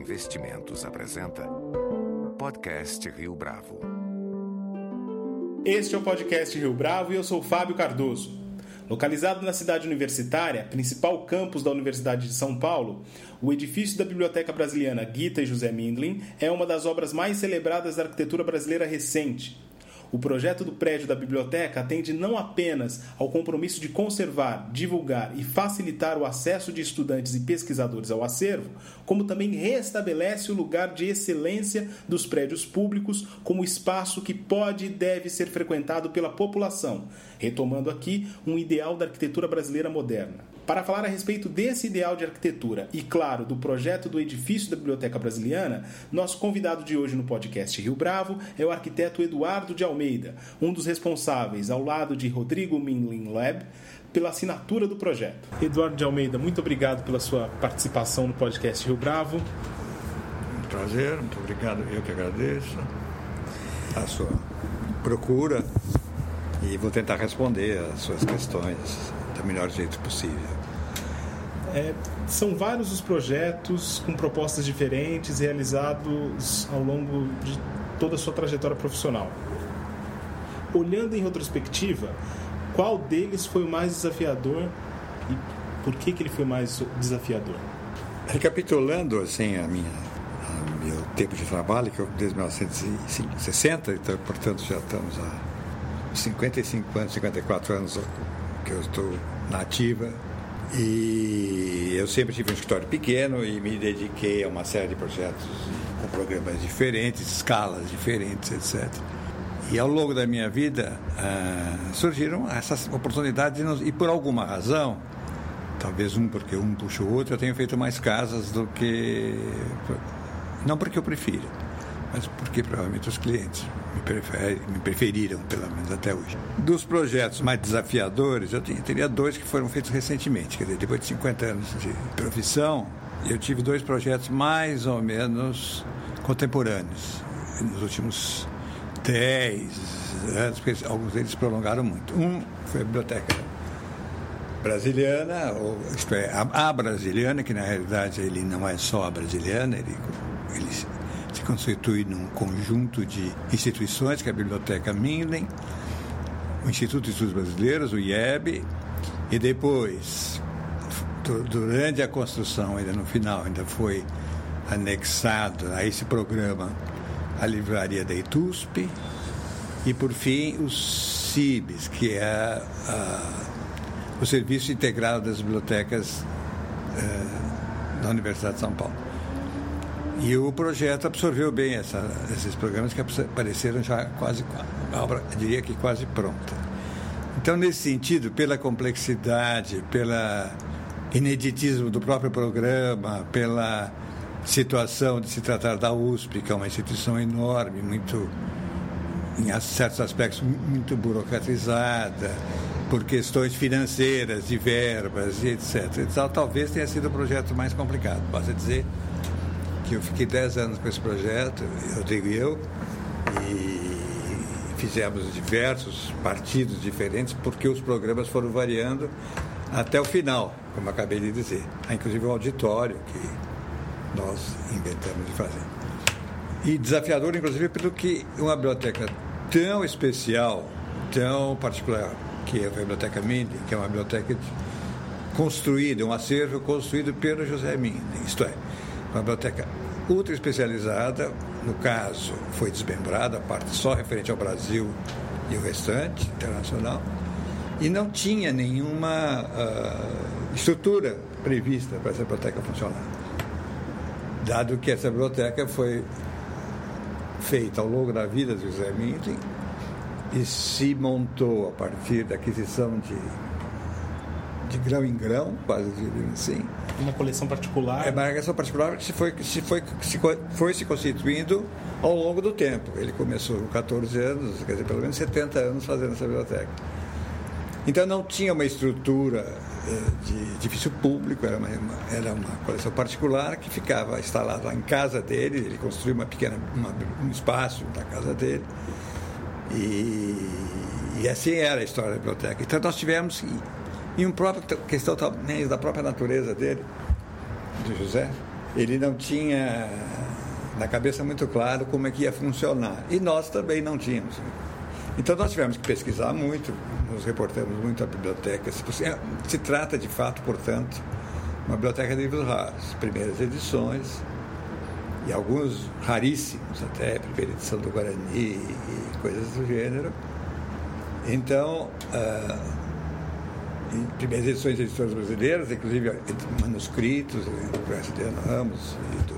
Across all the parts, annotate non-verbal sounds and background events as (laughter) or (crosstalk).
Investimentos apresenta Podcast Rio Bravo. Este é o podcast Rio Bravo e eu sou Fábio Cardoso. Localizado na cidade universitária, principal campus da Universidade de São Paulo, o edifício da Biblioteca Brasiliana Gita e José Mindlin é uma das obras mais celebradas da arquitetura brasileira recente o projeto do prédio da biblioteca atende não apenas ao compromisso de conservar, divulgar e facilitar o acesso de estudantes e pesquisadores ao acervo, como também restabelece o lugar de excelência dos prédios públicos como espaço que pode e deve ser frequentado pela população, retomando aqui um ideal da arquitetura brasileira moderna. Para falar a respeito desse ideal de arquitetura e, claro, do projeto do edifício da Biblioteca Brasiliana, nosso convidado de hoje no podcast Rio Bravo é o arquiteto Eduardo de Almeida, um dos responsáveis, ao lado de Rodrigo Minlin Lab, pela assinatura do projeto. Eduardo de Almeida, muito obrigado pela sua participação no podcast Rio Bravo. Um prazer, muito obrigado. Eu que agradeço a sua procura e vou tentar responder as suas questões do melhor jeito possível. É, são vários os projetos com propostas diferentes realizados ao longo de toda a sua trajetória profissional. Olhando em retrospectiva, qual deles foi o mais desafiador e por que, que ele foi mais desafiador? Recapitulando assim a minha a meu tempo de trabalho, que eu desde 1960, então portanto já estamos há 55 anos, 54 anos que eu estou na ativa e eu sempre tive um escritório pequeno e me dediquei a uma série de projetos com programas diferentes, escalas diferentes, etc. E ao longo da minha vida uh, surgiram essas oportunidades e por alguma razão, talvez um porque um puxa o outro, eu tenho feito mais casas do que. Não porque eu prefiro, mas porque provavelmente os clientes me, prefere, me preferiram, pelo menos até hoje. Dos projetos mais desafiadores, eu teria dois que foram feitos recentemente. Quer dizer, depois de 50 anos de profissão, eu tive dois projetos mais ou menos contemporâneos. Nos últimos 10 anos, porque alguns deles prolongaram muito. Um foi a biblioteca brasiliana, ou, isto é, a, a brasiliana, que na realidade ele não é só a brasiliana, ele, ele se constitui num conjunto de instituições, que é a Biblioteca Minden, o Instituto de Estudos Brasileiros, o IEB, e depois, durante a construção, ainda no final, ainda foi anexado a esse programa a livraria da ITUSP e, por fim, os CIBs, que é a, o Serviço Integrado das Bibliotecas eh, da Universidade de São Paulo. E o projeto absorveu bem essa, esses programas que apareceram já quase, obra, diria que quase pronta. Então, nesse sentido, pela complexidade, pela ineditismo do próprio programa, pela situação de se tratar da USP, que é uma instituição enorme, muito, em certos aspectos, muito burocratizada, por questões financeiras, de verbas e etc. Talvez tenha sido o projeto mais complicado. Basta dizer que eu fiquei 10 anos com esse projeto, Rodrigo e eu, e fizemos diversos partidos diferentes, porque os programas foram variando até o final, como acabei de dizer. Há inclusive um auditório que nós inventamos de fazer. E desafiador, inclusive, pelo que uma biblioteca tão especial, tão particular, que é a Biblioteca Minden, que é uma biblioteca construída, um acervo construído pelo José Minden, isto é, uma biblioteca ultra especializada, no caso, foi desmembrada, a parte só referente ao Brasil e o restante, internacional, e não tinha nenhuma uh, estrutura prevista para essa biblioteca funcionar. Dado que essa biblioteca foi feita ao longo da vida do José Minden e se montou a partir da aquisição de de grão em grão, quase assim. Uma coleção particular? É uma coleção particular que se foi, se foi, se foi se constituindo ao longo do tempo. Ele começou com 14 anos, quer dizer, pelo menos 70 anos fazendo essa biblioteca. Então não tinha uma estrutura eh, de edifício público, era uma, era uma coleção particular que ficava instalada em casa dele, ele construiu uma pequena, uma, um espaço na casa dele. E, e assim era a história da biblioteca. Então nós tivemos e uma própria questão também da própria natureza dele, de José, ele não tinha na cabeça muito claro como é que ia funcionar. E nós também não tínhamos. Então nós tivemos que pesquisar muito, nos reportamos muito à biblioteca. Se trata de fato, portanto, uma biblioteca de livros raros, primeiras edições, e alguns raríssimos até, primeira edição do Guarani e coisas do gênero. Então, uh, primeiras edições de editoras brasileiras, inclusive manuscritos do Graciliano Ramos e do,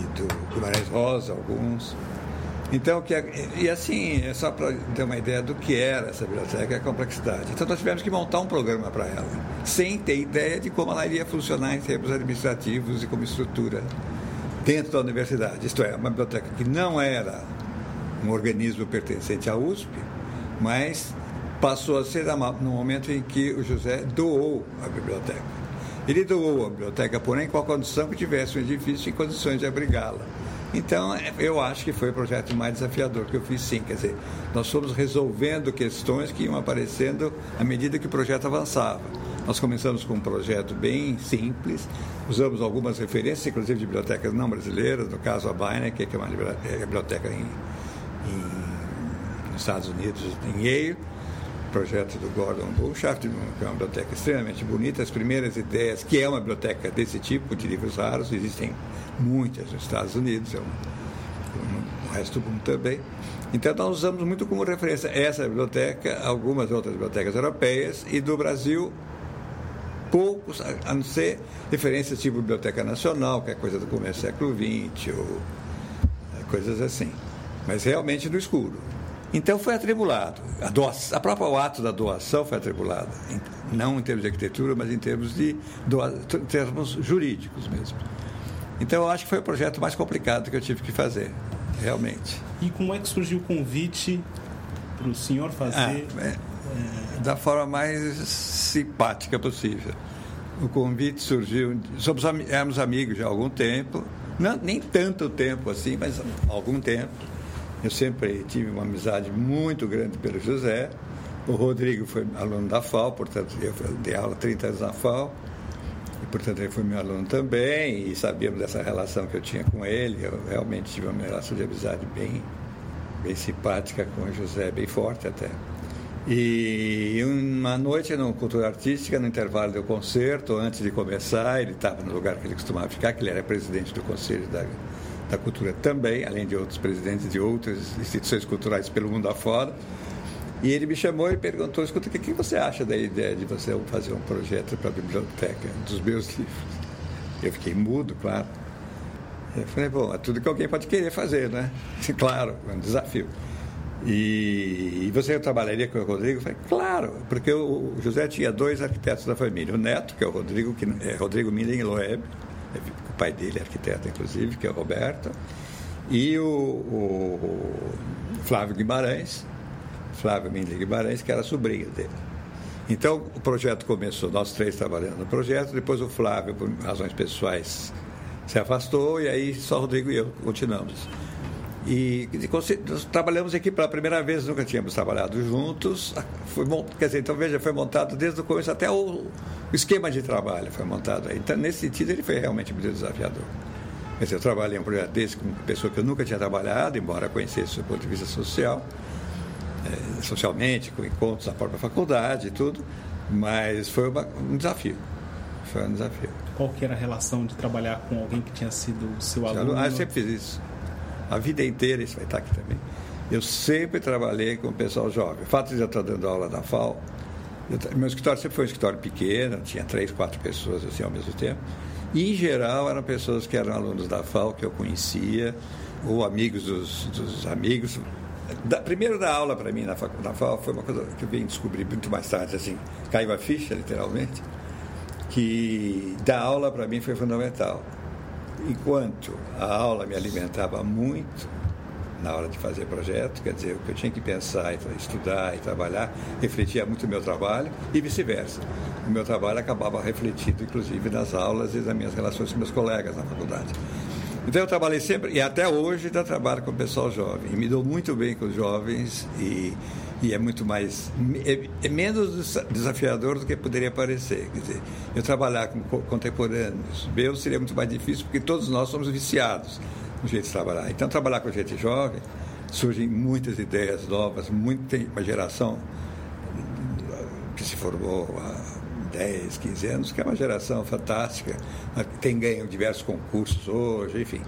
e do Guimarães Rosa, alguns. Então, que, é, e assim, é só para ter uma ideia do que era essa biblioteca e a complexidade. Então, nós tivemos que montar um programa para ela, sem ter ideia de como ela iria funcionar em termos administrativos e como estrutura dentro da universidade. Isto é, uma biblioteca que não era um organismo pertencente à USP, mas passou a ser no momento em que o José doou a biblioteca. Ele doou a biblioteca, porém, com a condição que tivesse um edifício em condições de abrigá-la. Então, eu acho que foi o projeto mais desafiador que eu fiz, sim. Quer dizer, nós fomos resolvendo questões que iam aparecendo à medida que o projeto avançava. Nós começamos com um projeto bem simples, usamos algumas referências, inclusive de bibliotecas não brasileiras, no caso a Beinecke, que é uma é biblioteca em, em, nos Estados Unidos, em Yale, projeto do Gordon Bullshaft, que é uma biblioteca extremamente bonita. As primeiras ideias, que é uma biblioteca desse tipo, de livros raros, existem muitas nos Estados Unidos, é um, o resto do mundo também. Então, nós usamos muito como referência essa biblioteca, algumas outras bibliotecas europeias e do Brasil, poucos, a não ser referências tipo Biblioteca Nacional, que é coisa do começo do século XX, ou é, coisas assim. Mas realmente no escuro. Então foi atribulado. A, doação, a própria o ato da doação foi atribulado, não em termos de arquitetura, mas em termos de doa, termos jurídicos mesmo. Então eu acho que foi o projeto mais complicado que eu tive que fazer, realmente. E como é que surgiu o convite para o senhor fazer? Ah, é, é... Da forma mais simpática possível. O convite surgiu. Somos, éramos amigos já há algum tempo, não, nem tanto tempo assim, mas algum tempo eu sempre tive uma amizade muito grande pelo José. O Rodrigo foi aluno da FAO, portanto, eu dei aula 30 anos na FAO. E, portanto, ele foi meu aluno também. E sabíamos dessa relação que eu tinha com ele. Eu realmente tive uma relação de amizade bem, bem simpática com o José, bem forte até. E uma noite no Cultura Artística, no intervalo do concerto, antes de começar, ele estava no lugar que ele costumava ficar, que ele era presidente do Conselho da da cultura também, além de outros presidentes de outras instituições culturais pelo mundo afora. E ele me chamou e perguntou: escuta, o que, você acha da ideia de você fazer um projeto para a biblioteca dos meus livros? Eu fiquei mudo, claro. Eu falei: bom, é tudo que alguém pode querer fazer, né? (laughs) Claro, é um desafio. E, e você trabalharia com o Rodrigo? Eu falei: claro, porque o, José tinha dois arquitetos da família: o neto, que é o Rodrigo, que é Rodrigo Millen Loeb, pai dele arquiteto, inclusive, que é o Roberto, e o, o Flávio Guimarães, Flávio Mindley Guimarães, que era sobrinho dele. Então, o projeto começou, nós três trabalhando no projeto, depois o Flávio, por razões pessoais, se afastou, e aí só Rodrigo e eu continuamos. E, nós trabalhamos aqui pela primeira vez, nunca tínhamos trabalhado juntos. (laughs) Foi, quer dizer, então veja, foi montado desde o começo até o, o esquema de trabalho foi montado aí. Então, nesse sentido, ele foi realmente muito desafiador. Quer dizer, eu trabalhei em um projeto desse com uma pessoa que eu nunca tinha trabalhado, embora conhecesse do ponto de vista social, é, socialmente, com encontros na própria faculdade e tudo, mas foi uma, um desafio. Foi um desafio. Qual que era a relação de trabalhar com alguém que tinha sido seu aluno? Ah, eu sempre fiz isso a vida inteira, isso vai estar aqui também. Eu sempre trabalhei com o pessoal jovem. O fato de eu estar dando aula na FAO, eu, meu escritório sempre foi um escritório pequeno, tinha três, quatro pessoas assim ao mesmo tempo. E, em geral, eram pessoas que eram alunos da FAO, que eu conhecia, ou amigos dos, dos amigos. Da, primeiro, dar aula para mim na, na FAO foi uma coisa que eu vim descobrir muito mais tarde, assim, caiu a ficha, literalmente, que dar aula para mim foi fundamental enquanto a aula me alimentava muito na hora de fazer projeto, quer dizer, o que eu tinha que pensar, estudar e trabalhar, refletia muito o meu trabalho e vice-versa. O meu trabalho acabava refletido, inclusive, nas aulas e nas minhas relações com meus colegas na faculdade. Então eu trabalhei sempre, e até hoje ainda trabalho com o pessoal jovem. E me dou muito bem com os jovens e e é muito mais é, é, menos desafiador do que poderia parecer. Quer dizer, eu trabalhar com contemporâneos meus seria muito mais difícil porque todos nós somos viciados no jeito de trabalhar. Então, trabalhar com gente jovem surgem muitas ideias novas, muita uma geração que se formou há 10, 15 anos, que é uma geração fantástica, tem ganho diversos concursos hoje, enfim.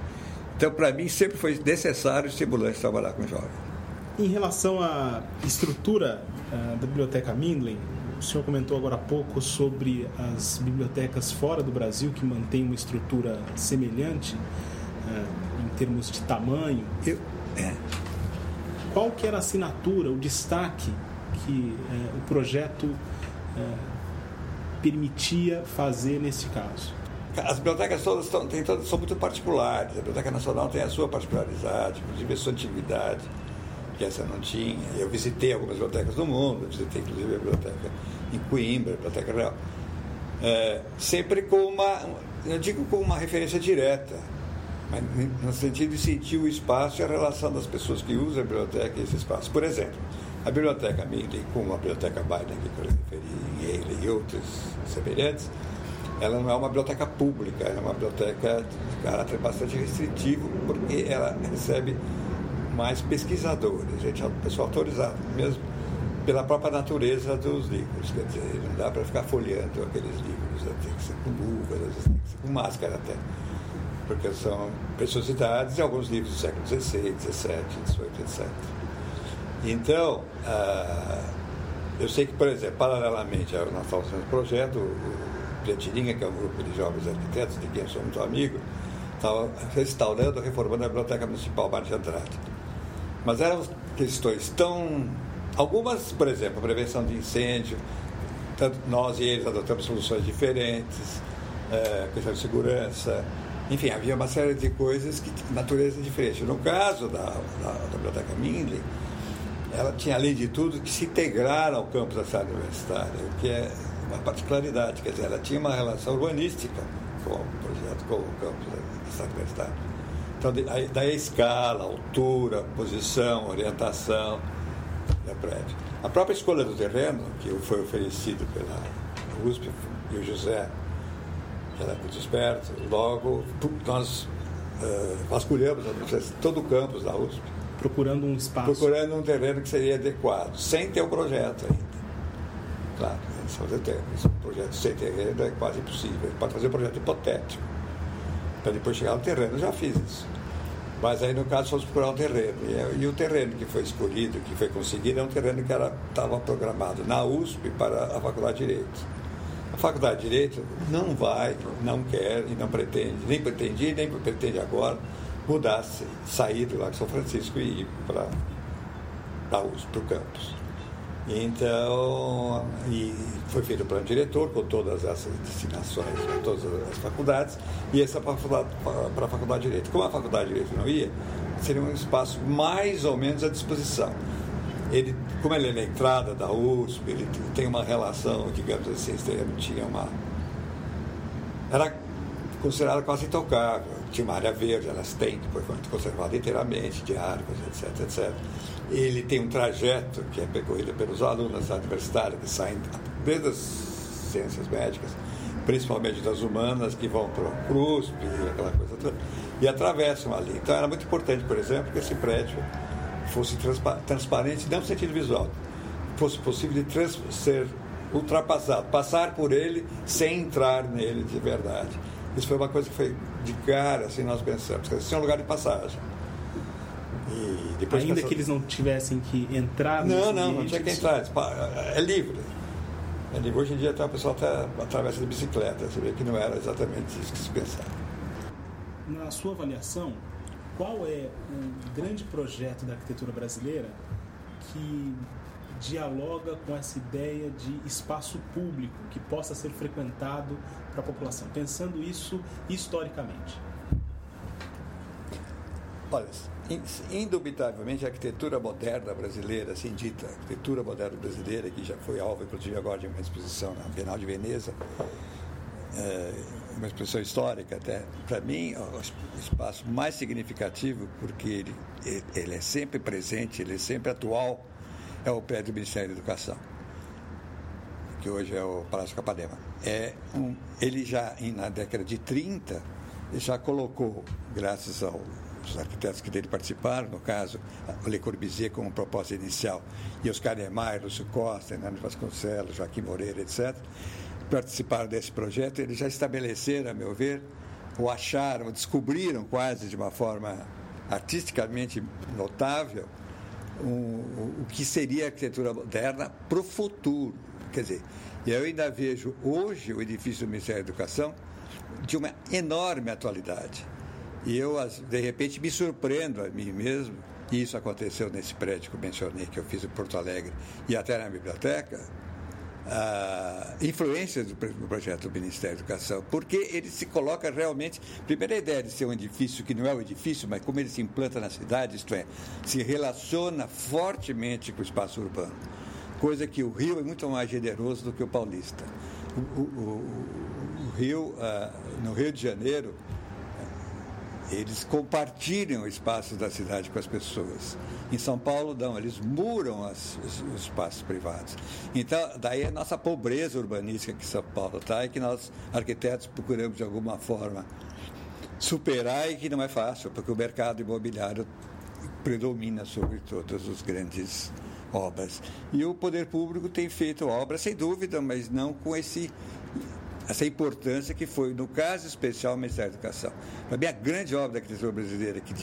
Então, para mim, sempre foi necessário e estimulante trabalhar com jovens. Em relação à estrutura uh, da Biblioteca Mindlin, o senhor comentou agora há pouco sobre as bibliotecas fora do Brasil que mantêm uma estrutura semelhante uh, em termos de tamanho. Eu, é. Qual que era a assinatura, o destaque que uh, o projeto permitia fazer nesse caso? As bibliotecas todas, estão, tem, todas são muito particulares. A Biblioteca Nacional tem a sua particularidade, inclusive a sua antiguidade que essa não tinha. Eu visitei algumas bibliotecas do mundo, visitei inclusive a biblioteca em Coimbra, a Biblioteca Real, é, sempre com uma, eu digo com uma referência direta, mas no sentido de sentir o espaço e a relação das pessoas que usam a biblioteca e esse espaço. Por exemplo, a biblioteca Midley, como a biblioteca Biden, que eu referi em Yale e outros semelhantes, ela não é uma biblioteca pública, é uma biblioteca de caráter bastante restritivo, porque ela recebe mais pesquisadores, gente, pessoal autorizado mesmo pela própria natureza dos livros. Quer dizer, não dá para ficar folheando aqueles livros, né? tem que ser com luvas, tem que ser com máscara até. Porque são preciosidades e alguns livros do século XVI, XVII, XVIII, etc. Então, ah, eu sei que, por exemplo, paralelamente ao nosso projeto, o Plantirinha, que é um grupo de jovens arquitetos, de quem eu sou muito amigo, estava restaurando, reformando a Biblioteca Municipal Mário Andrade. Mas eram questões tão. Algumas, por exemplo, prevenção de incêndio, tanto nós e eles adotamos soluções diferentes, é, questão de segurança, enfim, havia uma série de coisas que natureza diferente. No caso da, da, da Biblioteca Mindley, ela tinha, além de tudo, que se integrar ao campus da cidade universitária, o que é uma particularidade, quer dizer, ela tinha uma relação urbanística com o projeto, com o campus da cidade universitária. Então, daí a escala, altura, posição, orientação do prédio. A própria escolha do terreno, que foi oferecido pela USP e o José, que era muito esperto, logo nós uh, vasculhamos todo o campus da USP. Procurando um espaço. Procurando um terreno que seria adequado, sem ter o um projeto ainda. Claro, só ter um projeto sem terreno é quase impossível. Pode fazer um projeto hipotético para depois chegar no terreno. Eu já fiz isso. Mas aí, no caso, fomos procurar um terreno. E, é, e, o terreno que foi escolhido, que foi conseguido, é um terreno que estava programado na USP para a Faculdade de Direito. A Faculdade de Direito não vai, não quer e não pretende, nem pretendia nem pretende agora mudar, sair do Lago São Francisco e ir para a USP, para o campus. Então, e foi feito o plano diretor com todas essas destinações para todas as faculdades, e essa para a faculdade de Direito. Como a faculdade de Direito não ia, seria um espaço mais ou menos à disposição. Ele, como ele é na entrada da USP, ele tem uma relação, digamos assim, tinha uma. Era considerado quase intocável. Tinha uma verde, elas têm, depois foi conservada inteiramente, de árvores, etc, etc. Ele tem um trajeto que é percorrido pelos alunos da universidade que saem desde as ciências médicas, principalmente das humanas, que vão para o USP e aquela coisa toda, e atravessam ali. Então era muito importante, por exemplo, que esse prédio fosse transpa transparente, não no sentido visual, fosse possível de ser ultrapassado, passar por ele sem entrar nele de verdade. Isso foi uma coisa que foi de cara, assim, nós pensamos, que isso é um lugar de passagem. E depois Ainda que eles não tivessem que entrar Não, não, não tinha que entrar. É livre. É livre. Hoje em dia até o pessoal até atravessa de bicicleta. Você vê que não era exatamente isso que se pensava. Na sua avaliação, qual é o grande projeto da arquitetura brasileira que dialoga com essa ideia de espaço público que possa ser frequentado para a população, pensando isso historicamente? Olha, indubitavelmente a arquitetura moderna brasileira, assim dita, a arquitetura moderna brasileira, que já foi alvo, inclusive, agora de uma exposição na Bienal de Veneza, é, uma exposição histórica até, para mim, o espaço mais significativo, porque ele, ele é sempre presente, ele é sempre atual, é o prédio do Ministério da Educação, que hoje é o Palácio Capadema. É um, ele já, na década de 30, já colocou, graças aos arquitetos que dele participaram, no caso, Le Corbusier como proposta inicial, e Oscar Niemeyer, Lúcio Costa, Hernando Vasconcelos, Joaquim Moreira, etc., participaram desse projeto, eles já estabeleceram, a meu ver, ou acharam, descobriram quase de uma forma artisticamente notável, um, o que seria a arquitetura moderna para o futuro. Quer dizer, eu ainda vejo hoje o edifício do Ministério da Educação de uma enorme atualidade. E eu, de repente, me surpreendo a mim mesmo, e isso aconteceu nesse prédio que eu mencionei, que eu fiz em Porto Alegre, e até na biblioteca, a influência do projeto do Ministério da Educação, porque ele se coloca realmente. Primeira ideia de ser um edifício que não é um edifício, mas como ele se implanta na cidade, isto é, se relaciona fortemente com o espaço urbano. Coisa que o Rio é muito mais generoso do que o paulista. O, o, o, o Rio, ah, no Rio de Janeiro, eles compartilham o espaço da cidade com as pessoas. Em São Paulo, não, eles muram as, os, os, espaços privados. Então, daí a nossa pobreza urbanística que São Paulo está e que nós, arquitetos, procuramos de alguma forma superar e que não é fácil, porque o mercado imobiliário predomina sobre todas as grandes obras. E o poder público tem feito obras, sem dúvida, mas não com esse essa importância que foi, no caso especial, o Ministério da Educação. Para mim, a grande obra da arquitetura brasileira, que,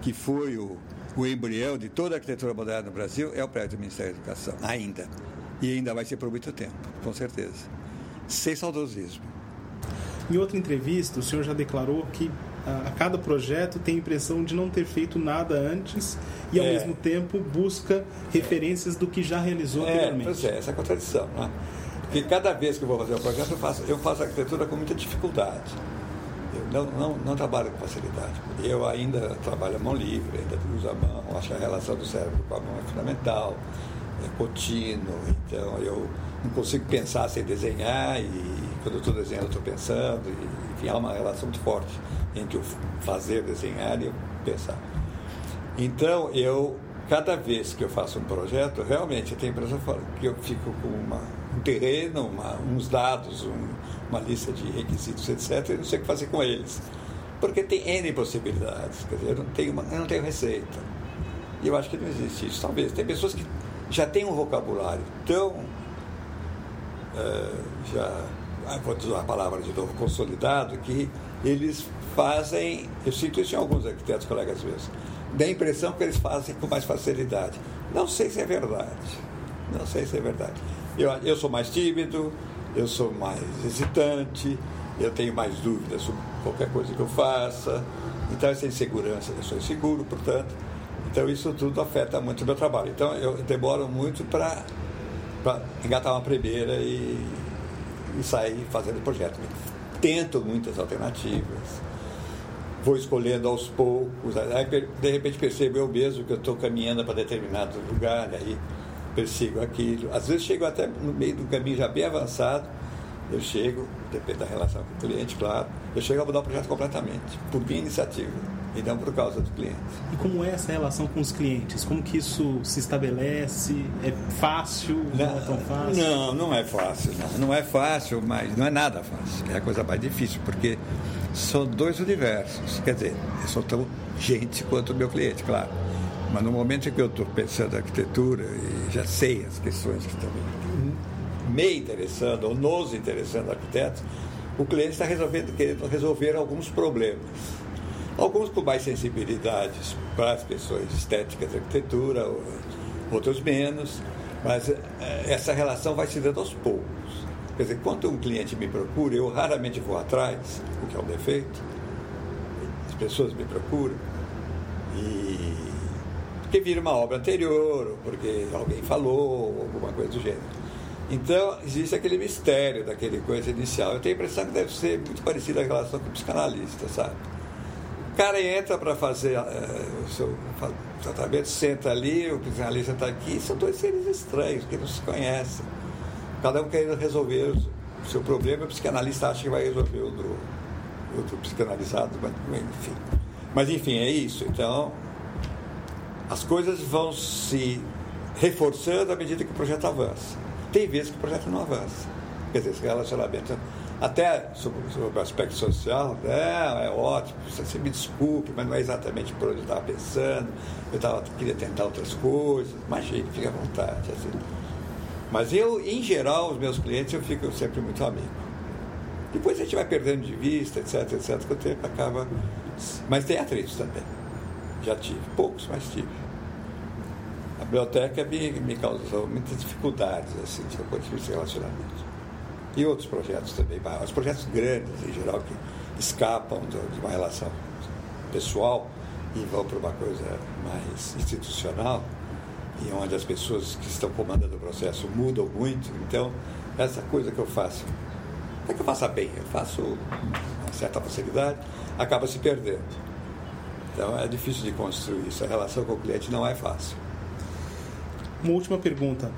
que foi o, o embrião de toda a arquitetura moderna no Brasil, é o prédio do Ministério da Educação, ainda. E ainda vai ser por muito tempo, com certeza. Sem saudosismo. Em outra entrevista, o senhor já declarou que a, cada projeto tem a impressão de não ter feito nada antes e, ao é. mesmo tempo, busca referências do que já realizou é, anteriormente. Pois é, essa é a contradição. Né? Porque cada vez que eu vou fazer um projeto, eu faço, eu faço arquitetura com muita dificuldade. Eu não, não, não trabalho com facilidade. Eu ainda trabalho a mão livre, ainda uso a mão, acho a relação do cérebro com a mão é fundamental, é contínuo, então eu não consigo pensar sem desenhar e quando eu estou desenhando eu estou pensando, e, enfim, há uma relação muito forte entre o fazer, desenhar e o pensar. Então eu, cada vez que eu faço um projeto, realmente eu tenho a impressão que eu fico com uma um terreno, uma, uns dados, um, uma lista de requisitos, etc. Eu não sei o que fazer com eles. Porque tem N possibilidades. Quer dizer, eu não tenho, uma, eu não tenho receita. E eu acho que não existe isso. Talvez. Tem pessoas que já têm um vocabulário tão. Uh, já. Ah, vou usar a palavra de novo, consolidado, que eles fazem. Eu sinto isso em alguns arquitetos, colegas meus. Dá a impressão que eles fazem com mais facilidade. Não sei se é verdade. Não sei se é verdade. Eu, eu sou mais tímido, eu sou mais hesitante, eu tenho mais dúvidas sobre qualquer coisa que eu faça. Então, essa insegurança, eu sou inseguro, portanto. Então, isso tudo afeta muito o meu trabalho. Então, eu demoro muito para engatar uma primeira e, e sair fazendo projeto. Tento muitas alternativas, vou escolhendo aos poucos. Aí, de repente, percebo eu mesmo que eu estou caminhando para determinado lugar, aí persigo aquilo. Às vezes chego até no meio do caminho já bem avançado, eu chego, depende da relação com o cliente, claro, eu chego a mudar o projeto completamente, por minha iniciativa, e não por causa do cliente. E como é essa relação com os clientes? Como que isso se estabelece? É fácil? Não, não é tão fácil? Não, não é fácil. Não. não é fácil, mas não é nada fácil. É a coisa mais difícil, porque são dois universos. Quer dizer, eu sou tão gente quanto o meu cliente, claro mas no momento em que eu estou pensando em arquitetura e já sei as questões que estão me interessando ou nos interessando arquitetos, o cliente está resolvendo, querendo resolver alguns problemas. Alguns com mais sensibilidades para as questões estéticas da arquitetura, outros menos, mas eh, essa relação vai se dando aos poucos. Quer dizer, quando um cliente me procura, eu raramente vou atrás, o que é um defeito, as pessoas me procuram, e porque vira uma obra anterior, ou porque alguém falou, ou alguma coisa do gênero. Então, existe aquele mistério daquele coisa inicial. Eu tenho a impressão que deve ser muito parecida a relação com o psicanalista, sabe? O cara entra para fazer uh, o seu tratamento, senta ali, o psicanalista está aqui, são dois seres estranhos que não se conhecem. Cada um querendo resolver o seu problema, o psicanalista acha que vai resolver o do, o do psicanalizado, mas, enfim. Mas, enfim, é isso. Então, as coisas vão se reforçando à medida que o projeto avança. Tem vezes que o projeto não avança. Quer dizer, esse relacionamento, até sobre, sobre o aspecto social, é, é ótimo, você me desculpe, mas não é exatamente por onde eu estava pensando, eu tava, queria tentar outras coisas. Imagine, fique à vontade. Assim. Mas eu, em geral, os meus clientes, eu fico sempre muito amigo. Depois a gente vai perdendo de vista, etc, etc, que o tempo acaba. Mas tem atritos também. Já tive, poucos, mas tive. A biblioteca me, me causou muitas dificuldades, assim, de ponto de vista de relacionamento. E outros projetos também, os projetos grandes, em geral, que escapam de uma relação pessoal e vão para uma coisa mais institucional, e onde as pessoas que estão comandando o processo mudam muito. Então, essa coisa que eu faço, não é que eu faça bem, eu faço uma certa facilidade, acaba se perdendo. Então, é difícil de construir isso. A relação com o cliente não é fácil. Uma última pergunta.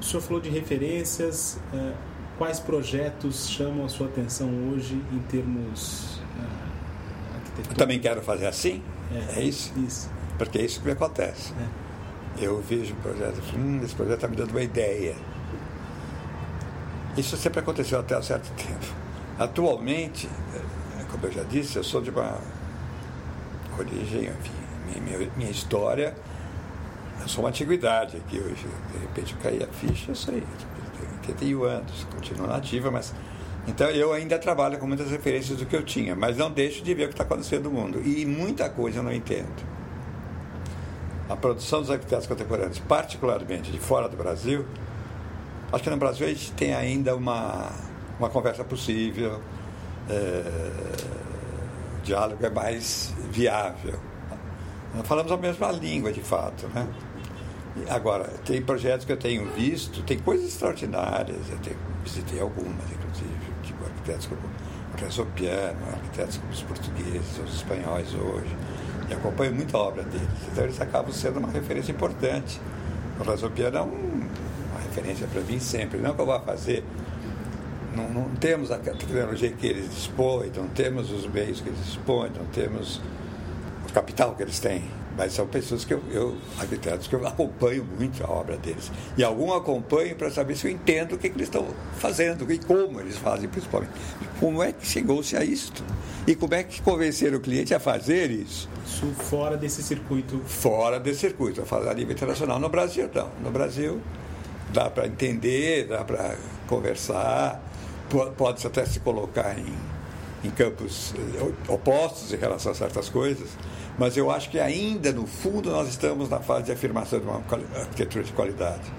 O senhor falou de referências. É, quais projetos chamam a sua atenção hoje em termos uh, Eu também quero fazer assim? É, é isso? Isso. Porque é isso que me acontece. É. Eu vejo um projeto, hum, esse projeto está me dando uma ideia. Isso sempre aconteceu até há certo (laughs) tempo. Atualmente, é, como eu já disse, eu sou de uma origem, enfim, minha, minha, minha história eu sou uma antiguidade aqui hoje. De repente eu caí a ficha, eu sei. Tenho 81 anos, continuo nativa, mas. Então eu ainda trabalho com muitas referências do que eu tinha, mas não deixo de ver o que está acontecendo no mundo. E muita coisa eu não entendo. A produção dos arquitetos contemporâneos, particularmente de fora do Brasil, acho que no Brasil a gente tem ainda uma, uma conversa possível, é, o diálogo é mais viável. Falamos a mesma língua, de fato, né? Agora, tem projetos que eu tenho visto, tem coisas extraordinárias, eu tenho, visitei algumas, inclusive, tipo arquitetos como o Renzo Piano, arquitetos como os portugueses, os espanhóis hoje, e acompanho muita obra deles. Então, eles acabam sendo uma referência importante. O Renzo Piano é um, uma referência para mim sempre, não que eu vá fazer. Não, não temos a tecnologia que eles dispõem, não temos os meios que eles dispõem, não temos o capital que eles têm mas são pessoas que eu, eu, arquitetos que eu (laughs) acompanho muito a obra deles. E algum acompanho para saber se eu entendo o que, que eles estão fazendo e como eles fazem, principalmente. Como é que chegou-se a isto? E como é que convenceram o cliente a fazer isso? Isso fora desse circuito. Fora desse circuito, a fazer a nível internacional. No Brasil, não. No Brasil, dá para entender, dá para conversar, pode até se colocar em, em campos eh, opostos em relação a certas coisas mas eu acho que ainda, no fundo, nós estamos na fase de afirmação de uma arquitetura de qualidade.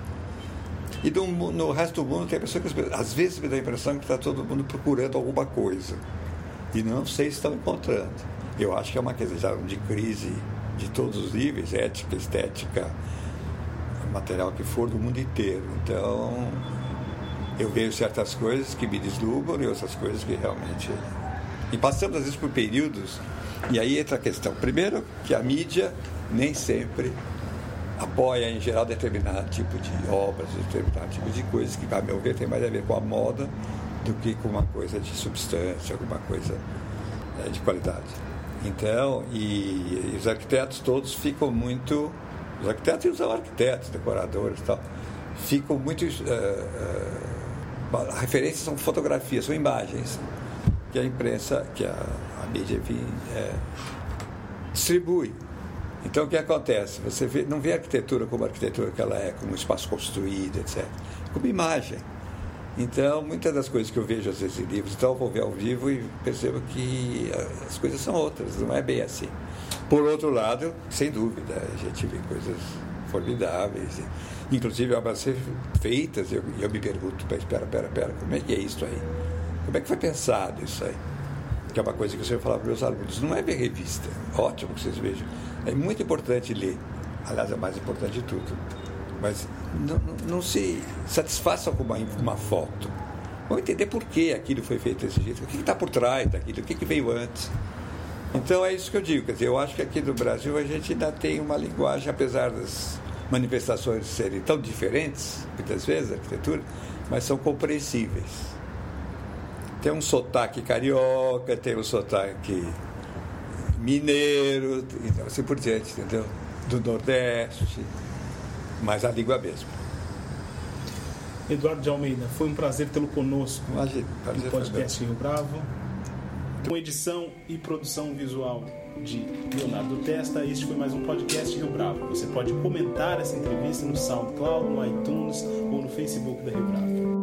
E no, no resto do mundo tem pessoas que às vezes me dá a impressão que está todo mundo procurando alguma coisa. E não sei se estão encontrando. Eu acho que é uma questão de crise de todos os níveis, ética, estética, material que for do mundo inteiro. Então, eu vejo certas coisas que me deslumbram e outras coisas que realmente. E passamos às vezes por períodos e aí entra a questão. Primeiro, que a mídia nem sempre apoia, em geral, determinado tipo de obras, determinado tipo de coisas que, a meu ver, tem mais a ver com a moda do que com uma coisa de substância, alguma coisa é, de qualidade. Então, e, e, os arquitetos todos ficam muito. Os arquitetos e os arquitetos, decoradores e tal, ficam muito. Uh, uh, a referência são fotografias, são imagens que a imprensa, que a a mídia enfim, é, distribui. Então o que acontece? Você vê, não vê a arquitetura como a arquitetura que ela é, como um espaço construído, etc. Como imagem. Então, muitas das coisas que eu vejo às vezes em livros, então eu vou ver ao vivo e percebo que as coisas são outras, não é bem assim. Por outro lado, sem dúvida, a gente vê coisas formidáveis, inclusive obras feitas, eu, eu me pergunto, espera, espera, espera, como é que é isso aí? Como é que foi pensado isso aí? que é uma coisa que eu sempre falava para meus alunos, não é ver revista, ótimo que vocês vejam, é muito importante ler, aliás, é mais importante de tudo, mas não, não se satisfaçam com uma, uma foto. Vamos entender por que aquilo foi feito desse jeito, o que está por trás daquilo, o que, que veio antes. Então é isso que eu digo, quer dizer, eu acho que aqui no Brasil a gente ainda tem uma linguagem, apesar das manifestações serem tão diferentes, muitas vezes, a arquitetura, mas são compreensíveis tem um sotaque carioca, tem um sotaque mineiro, então, assim por diante, entendeu? Do Nordeste. mas a língua mesmo. Eduardo de Almeida, foi um prazer tê-lo conosco Prazer, prazer no podcast Rio Bravo. Com edição e produção visual de Leonardo Testa, este foi mais um podcast Rio Bravo. Você pode comentar essa entrevista no SoundCloud, no iTunes ou no Facebook da Rio Bravo.